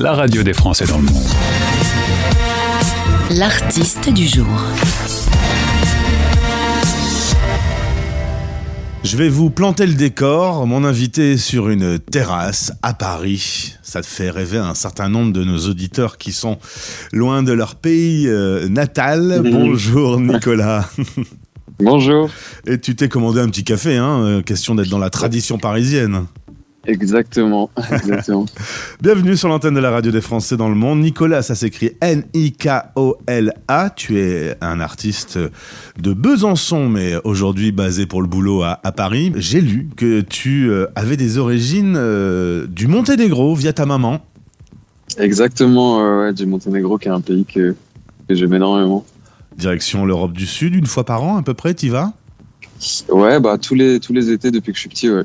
la radio des Français dans le monde. L'artiste du jour. Je vais vous planter le décor. Mon invité est sur une terrasse à Paris. Ça te fait rêver un certain nombre de nos auditeurs qui sont loin de leur pays euh, natal. Bonjour Nicolas. Bonjour. Et tu t'es commandé un petit café, hein euh, Question d'être dans la tradition parisienne. Exactement. Exactement. Bienvenue sur l'antenne de la radio des Français dans le monde. Nicolas, ça s'écrit N-I-K-O-L-A. Tu es un artiste de Besançon, mais aujourd'hui basé pour le boulot à, Paris. J'ai lu que tu euh, avais des origines euh, du Monténégro via ta maman. Exactement, ouais, du Monténégro, qui est un pays que, que j'aime énormément. Direction l'Europe du Sud, une fois par an à peu près, tu vas? Ouais, bah tous les, tous les étés depuis que je suis petit, ouais.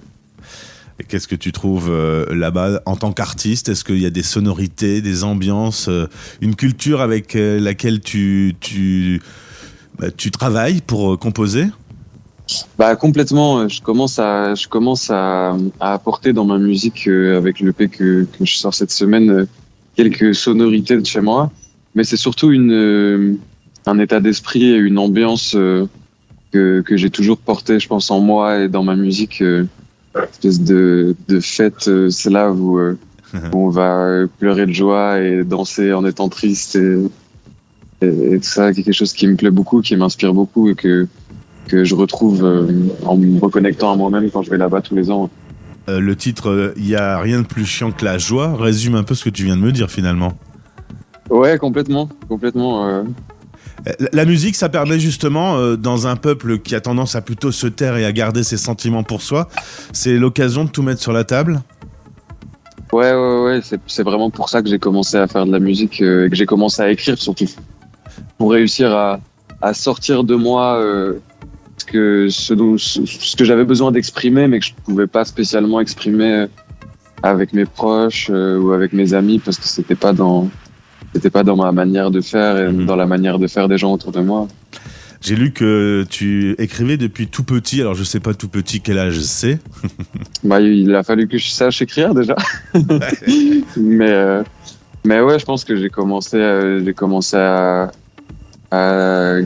Qu'est-ce que tu trouves euh, là-bas en tant qu'artiste? Est-ce qu'il y a des sonorités, des ambiances, euh, une culture avec euh, laquelle tu, tu, bah, travailles pour composer? Bah complètement. Je commence à je commence à, à apporter dans ma musique avec le P que, que je sors cette semaine quelques sonorités de chez moi, mais c'est surtout une un état d'esprit et une ambiance que, que j'ai toujours porté, je pense, en moi et dans ma musique espèce de, de fête, euh, c'est là où, euh, où, on va pleurer de joie et danser en étant triste et, et, tout ça, quelque chose qui me plaît beaucoup, qui m'inspire beaucoup et que, que je retrouve euh, en me reconnectant à moi-même quand je vais là-bas tous les ans. le titre Il n'y a rien de plus chiant que la joie résume un peu ce que tu viens de me dire finalement. Ouais, complètement, complètement. La musique, ça permet justement, euh, dans un peuple qui a tendance à plutôt se taire et à garder ses sentiments pour soi, c'est l'occasion de tout mettre sur la table Ouais, ouais, ouais, c'est vraiment pour ça que j'ai commencé à faire de la musique euh, et que j'ai commencé à écrire surtout. Pour réussir à, sortir de moi euh, ce que, ce que j'avais besoin d'exprimer, mais que je ne pouvais pas spécialement exprimer avec mes proches ou avec mes amis parce que c'était pas dans c'était pas dans ma manière de faire et mhm. dans la manière de faire des gens autour de moi. J'ai lu que tu écrivais depuis tout petit, alors je sais pas tout petit quel âge c'est. bah, il a fallu que je sache écrire déjà. mais, euh, mais ouais, je pense que j'ai commencé, à, j'ai commencé à, à,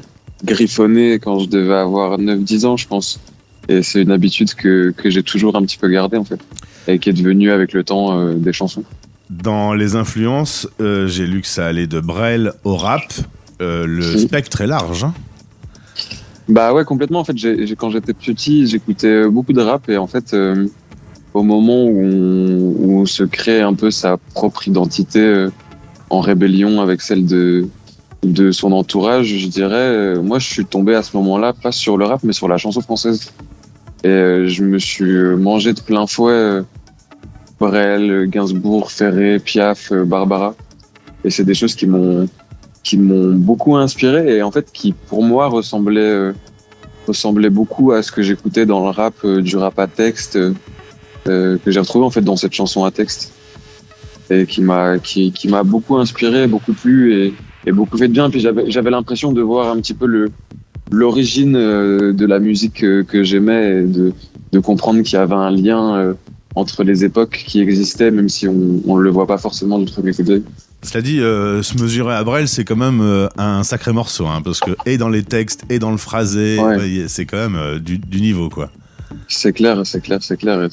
griffonner quand je devais avoir 9-10 ans, je pense. Et c'est une habitude que, que j'ai toujours un petit peu gardée en fait, et qui est devenue avec le temps euh, des chansons. Dans les influences, euh, j'ai lu que ça allait de Brel au rap. Euh, le spectre est large. Hein. bah ouais, complètement. En fait, quand j'étais petit, j'écoutais beaucoup de rap et en fait, euh, au moment où on, se crée un peu sa propre identité en rébellion avec celle de de son entourage, je dirais, moi, je suis tombé à ce moment-là pas sur le rap, mais sur la chanson française. Et je me suis mangé de plein fouet Brel, Gainsbourg, Ferré, Piaf, euh, Barbara. Et c'est des choses qui m'ont qui m'ont beaucoup inspiré et en fait qui pour moi ressemblaient euh, ressemblaient beaucoup à ce que j'écoutais dans le rap euh, du rap à texte que j'ai retrouvé en fait dans cette chanson à texte et qui m'a qui, qui m'a beaucoup inspiré, beaucoup plu et, et beaucoup fait de bien. Puis j'avais j'avais l'impression de voir un petit peu le l'origine de la musique que, que j'aimais de de comprendre qu'il y avait un lien entre les époques qui existaient, même si on ne le voit pas forcément du premier coup d'œil. Cela dit, euh, se mesurer à Brel, c'est quand même euh, un sacré morceau, hein, parce que et dans les textes, et dans le phrasé, c'est quand même euh, du, niveau, quoi. C'est clair, c'est clair, c'est clair.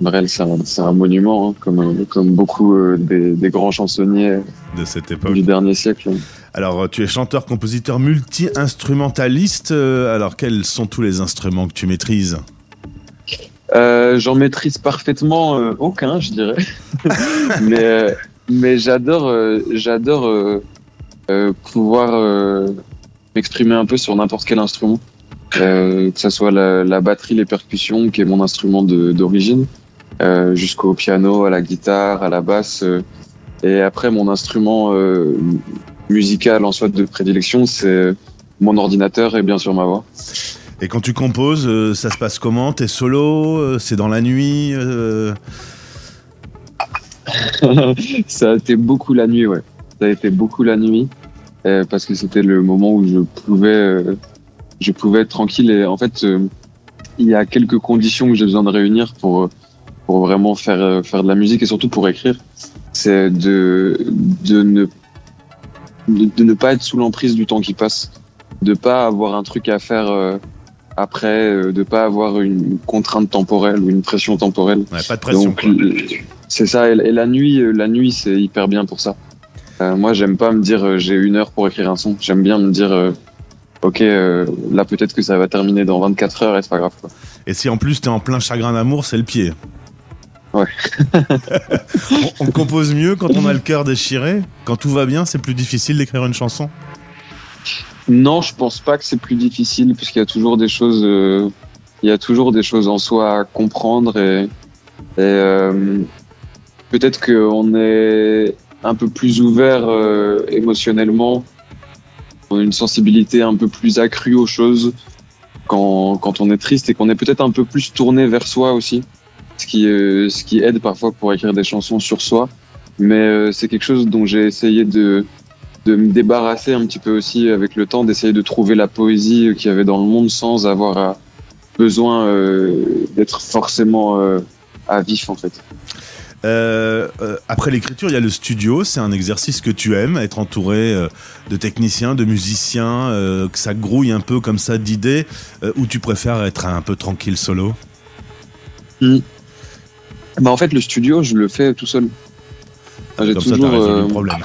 Brel, c'est un, monument, hein, comme, comme beaucoup des, grands chansonniers de cette époque du dernier siècle. Alors, tu es chanteur, compositeur, multi-instrumentaliste. alors, quels sont tous les instruments que tu maîtrises? Euh, J'en maîtrise parfaitement euh, aucun, je dirais. mais euh, mais j'adore euh, j'adore pouvoir m'exprimer un peu sur n'importe quel instrument, que ce soit la, la, batterie, les percussions, qui est mon instrument d'origine, jusqu'au piano, à la guitare, à la basse. et après, mon instrument musical en soi de prédilection, c'est mon ordinateur et bien sûr ma voix. Et quand tu composes, euh, ça se passe comment? T'es solo euh, C'est dans la nuit euh? Ça a été beaucoup la nuit, ouais. Ça a été beaucoup la nuit parce que c'était le moment où je pouvais, je pouvais être tranquille. Et en fait, il y a quelques conditions que j'ai besoin de réunir pour pour vraiment faire faire de la musique et surtout pour écrire. c'est de, de, ne, de, ne pas être sous l'emprise du temps qui passe, de pas avoir un truc à faire après, euh, de pas avoir une contrainte temporelle ou une pression temporelle. Ouais, pas de pression. C'est ça. Et, la nuit, la nuit, c'est hyper bien pour ça. moi, j'aime pas me dire j'ai une heure pour écrire un son. J'aime bien me dire ok, là peut-être que ça va terminer dans 24 heures et c'est pas grave. Quoi. Et si en plus t'es en plein chagrin d'amour, c'est le pied. Ouais. on, compose mieux quand on a le cœur déchiré. Quand tout va bien, c'est plus difficile d'écrire une chanson. Non, je pense pas que c'est plus difficile puisqu'il y a toujours des choses, euh, il y a toujours des choses en soi à comprendre et, euh, peut-être qu'on est un peu plus ouvert euh, émotionnellement, on a une sensibilité un peu plus accrue aux choses quand, quand on est triste et qu'on est peut-être un peu plus tourné vers soi aussi ce qui, euh, ce qui aide parfois pour écrire des chansons sur soi. Mais euh, c'est quelque chose dont j'ai essayé de, de me débarrasser un petit peu aussi avec le temps, d'essayer de trouver la poésie qu'il y avait dans le monde sans avoir besoin euh, d'être forcément à vif en fait. après l'écriture, il y a le studio. C'est un exercice que tu aimes, être entouré de techniciens, de musiciens, que ça grouille un peu comme ça d'idées, ou tu préfères être un peu tranquille solo? Bah en fait le studio je le fais tout seul. J'ai toujours euh... problème.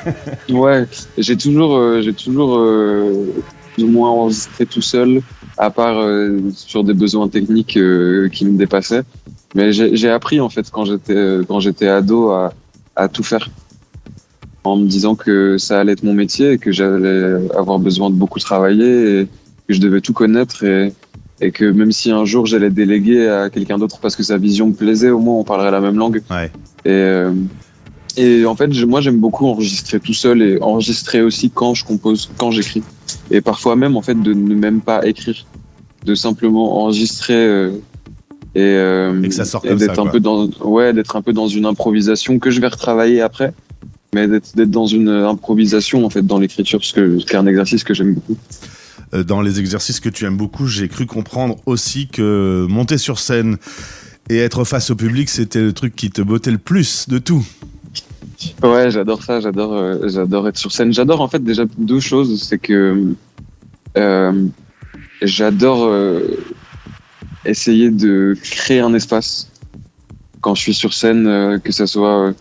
ouais, j'ai toujours euh, j'ai toujours euh, plus ou moins enregistré tout seul à part euh, sur des besoins techniques qui me dépassaient. Mais j'ai appris en fait quand j'étais quand j'étais ado à, à tout faire en me disant que ça allait être mon métier et que j'allais avoir besoin de beaucoup travailler et que je devais tout connaître et et que même si un jour j'allais déléguer à quelqu'un d'autre parce que sa vision me plaisait, au moins on parlerait la même langue. Ouais. Et, euh, et en fait, moi j'aime beaucoup enregistrer tout seul et enregistrer aussi quand je compose, quand j'écris. Et parfois même en fait de ne même pas écrire, de simplement enregistrer euh, et, euh, et, que ça sort comme d'être un peu dans ouais d'être un peu dans une improvisation que je vais retravailler après mais d'être dans une improvisation en fait dans l'écriture parce que c'est un exercice que j'aime beaucoup euh, dans les exercices que tu aimes beaucoup, j'ai cru comprendre aussi que monter sur scène et être face au public, c'était le truc qui te bottait le plus de tout. Ouais, j'adore ça, j'adore, euh, j'adore être sur scène. J'adore en fait déjà deux choses, c'est que euh, j'adore essayer de créer un espace quand je suis sur scène, que ce soit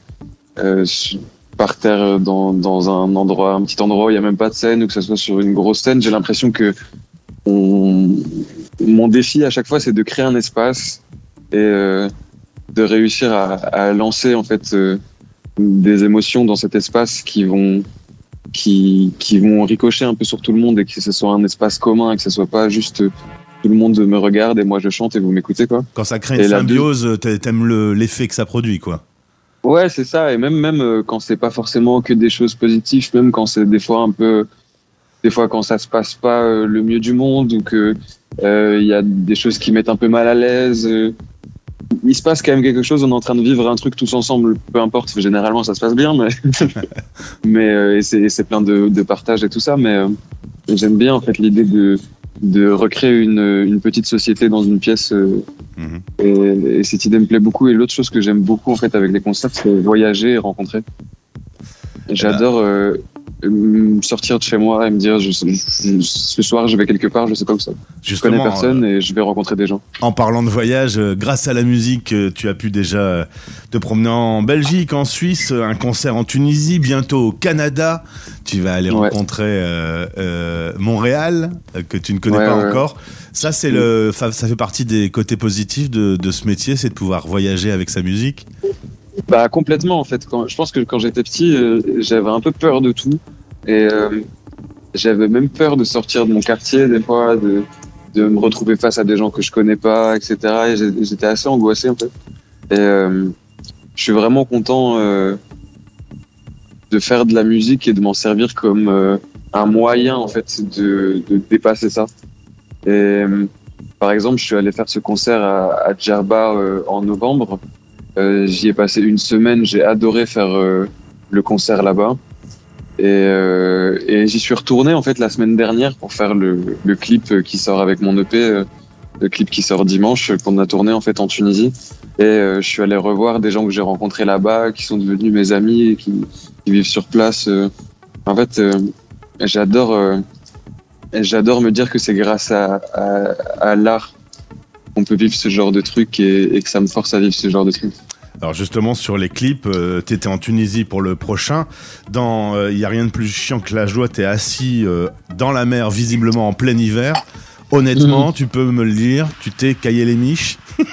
par terre euh, dans, dans, un endroit, un petit endroit où il n'y a même pas de scène ou que ce soit sur une grosse scène, j'ai l'impression que on... mon défi à chaque fois, c'est de créer un espace et euh, de réussir à, lancer en fait euh, des émotions dans cet espace qui vont qui, qui vont ricocher un peu sur tout le monde et que ce soit un espace commun et que ce soit pas juste tout le monde me regarde et moi je chante et vous m'écoutez quoi. Quand ça crée une symbiose, t'aimes l'effet que ça produit quoi. Ouais, c'est ça. Et même même euh, quand c'est pas forcément que des choses positives, même quand c'est des fois un peu, des fois quand ça se passe pas euh, le mieux du monde ou que euh, il y a des choses qui mettent un peu mal à l'aise. Il se passe quand même quelque chose. On est en train de vivre un truc tous ensemble. Peu importe. Généralement, ça se passe bien, mais mais c'est plein de, de partage et tout ça. Mais j'aime bien en fait l'idée de de recréer une, une, petite société dans une pièce. Euh, mhm. et, cette idée me plaît beaucoup. Et l'autre chose que j'aime beaucoup en fait avec les concerts, c'est voyager et rencontrer. J'adore euh, sortir de chez moi et me dire je, ce soir je vais quelque part, je sais pas où ça. Je connais personne euh, et je vais rencontrer des gens. En parlant de voyage, grâce à la musique, tu as pu déjà te promener en Belgique, en Suisse, un concert en Tunisie, bientôt au Canada. Tu vas aller rencontrer Montréal, que tu ne connais pas encore. Ça, c'est le, ça fait partie des côtés positifs de, de ce métier, c'est de pouvoir voyager avec sa musique. Bah complètement en fait. Quand, je pense que quand j'étais petit, euh, j'avais un peu peur de tout et euh, j'avais même peur de sortir de mon quartier des fois, de, de me retrouver face à des gens que je connais pas, etc. Et j'étais assez angoissé en fait. Et euh, je suis vraiment content de faire de la musique et de m'en servir comme un moyen en fait de, de dépasser ça. Et par exemple, je suis allé faire ce concert à, à Djerba en novembre euh, j'y ai passé une semaine, j'ai adoré faire euh, le concert là-bas. Et, euh, et j'y suis retourné en fait la semaine dernière pour faire le, le clip qui sort avec mon EP, le clip qui sort dimanche qu'on a tourné en fait en Tunisie. Et euh, je suis allé revoir des gens que j'ai rencontrés là-bas, qui sont devenus mes amis et qui, qui vivent sur place. Euh. En fait, euh, j'adore, euh, j'adore me dire que c'est grâce à, à, à l'art qu'on peut vivre ce genre de truc et, et, que ça me force à vivre ce genre de truc. Alors justement sur les clips, euh, t'étais en Tunisie pour le prochain. Dans il euh, y a rien de plus chiant que la joie, t'es assis euh, dans la mer, visiblement en plein hiver. Honnêtement, mmh. tu peux me le dire, tu t'es caillé les miches?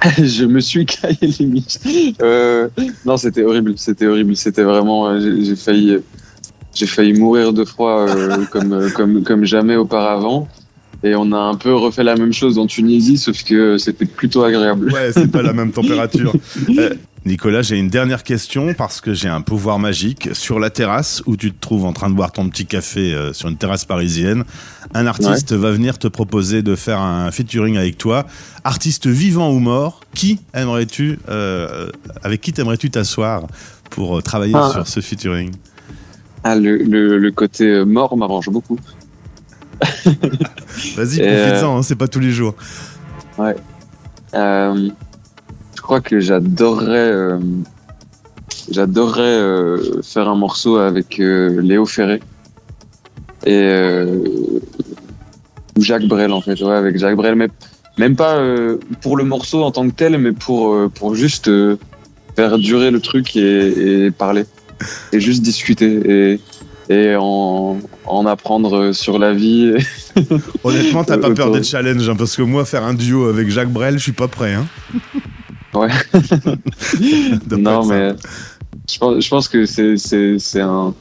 je me suis caillé les miches. Euh, non, c'était horrible, c'était horrible, c'était vraiment. J'ai failli, j'ai failli mourir de froid comme comme comme jamais auparavant. Et on a un peu refait la même chose en Tunisie, sauf que c'était plutôt agréable. Ouais, c'est pas la même température. Euh, Nicolas, j'ai une dernière question parce que j'ai un pouvoir magique. Sur la terrasse où tu te trouves en train de boire ton petit café euh, sur une terrasse parisienne, un artiste ouais. va venir te proposer de faire un featuring avec toi. Artiste vivant ou mort, qui aimerais-tu, euh, avec qui t'aimerais-tu t'asseoir pour travailler ah. sur ce featuring? Ah, le, le, le côté mort m'arrange beaucoup. Vas-y, profite-en, euh... hein, c'est pas tous les jours. Ouais. Euh, je crois que j'adorerais, euh, j'adorerais euh, faire un morceau avec Léo Ferré et Jacques Brel en fait, ouais, avec Jacques Brel, mais même pas pour le morceau en tant que tel, mais pour pour juste faire durer le truc et, et parler et juste discuter et et en, en, apprendre sur la vie. Honnêtement, t'as pas peur des challenges, hein, parce que moi, faire un duo avec Jacques Brel, je suis pas prêt. Hein. Ouais. non, mais je pense, je pense que c'est un,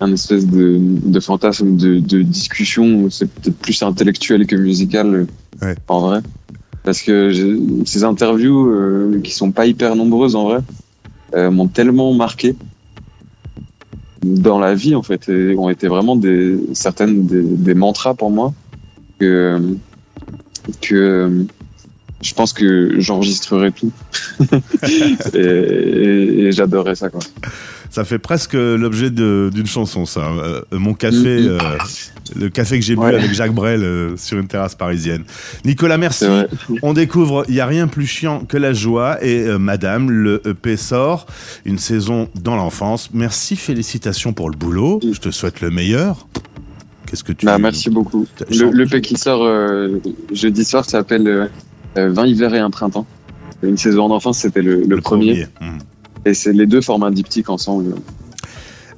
un espèce de, de fantasme de, de discussion. C'est peut-être plus intellectuel que musical, ouais. en vrai. Parce que ces interviews, euh, qui sont pas hyper nombreuses en vrai, euh, m'ont tellement marqué dans la vie en fait et ont été vraiment des certaines des, des mantras pour moi que que je pense que j'enregistrerai tout et, et, et j'adorerais ça quoi. Ça fait presque l'objet d'une chanson, ça. Euh, mon café, mm -hmm. euh, le café que j'ai bu avec Jacques Brel euh, sur une terrasse parisienne. Nicolas, merci. On découvre Il n'y a rien plus chiant que la joie et Madame, le EP sort, une saison dans l'enfance. Merci, félicitations pour le boulot. Je te souhaite le meilleur. Qu'est-ce que tu. Bah, merci beaucoup. Le, le EP qui sort jeudi soir s'appelle 20 hivers et un printemps. Une saison d'enfance, c'était le, le, le, premier. premier. Mmh. Et c'est les deux forment un diptyque ensemble.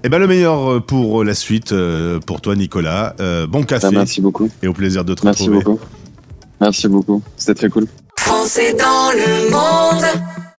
Eh ben le meilleur pour la suite, pour toi Nicolas. Euh, bon café. Ah, merci beaucoup. Et au plaisir de te merci retrouver. Merci beaucoup. Merci beaucoup. C'était très cool. Français dans le monde.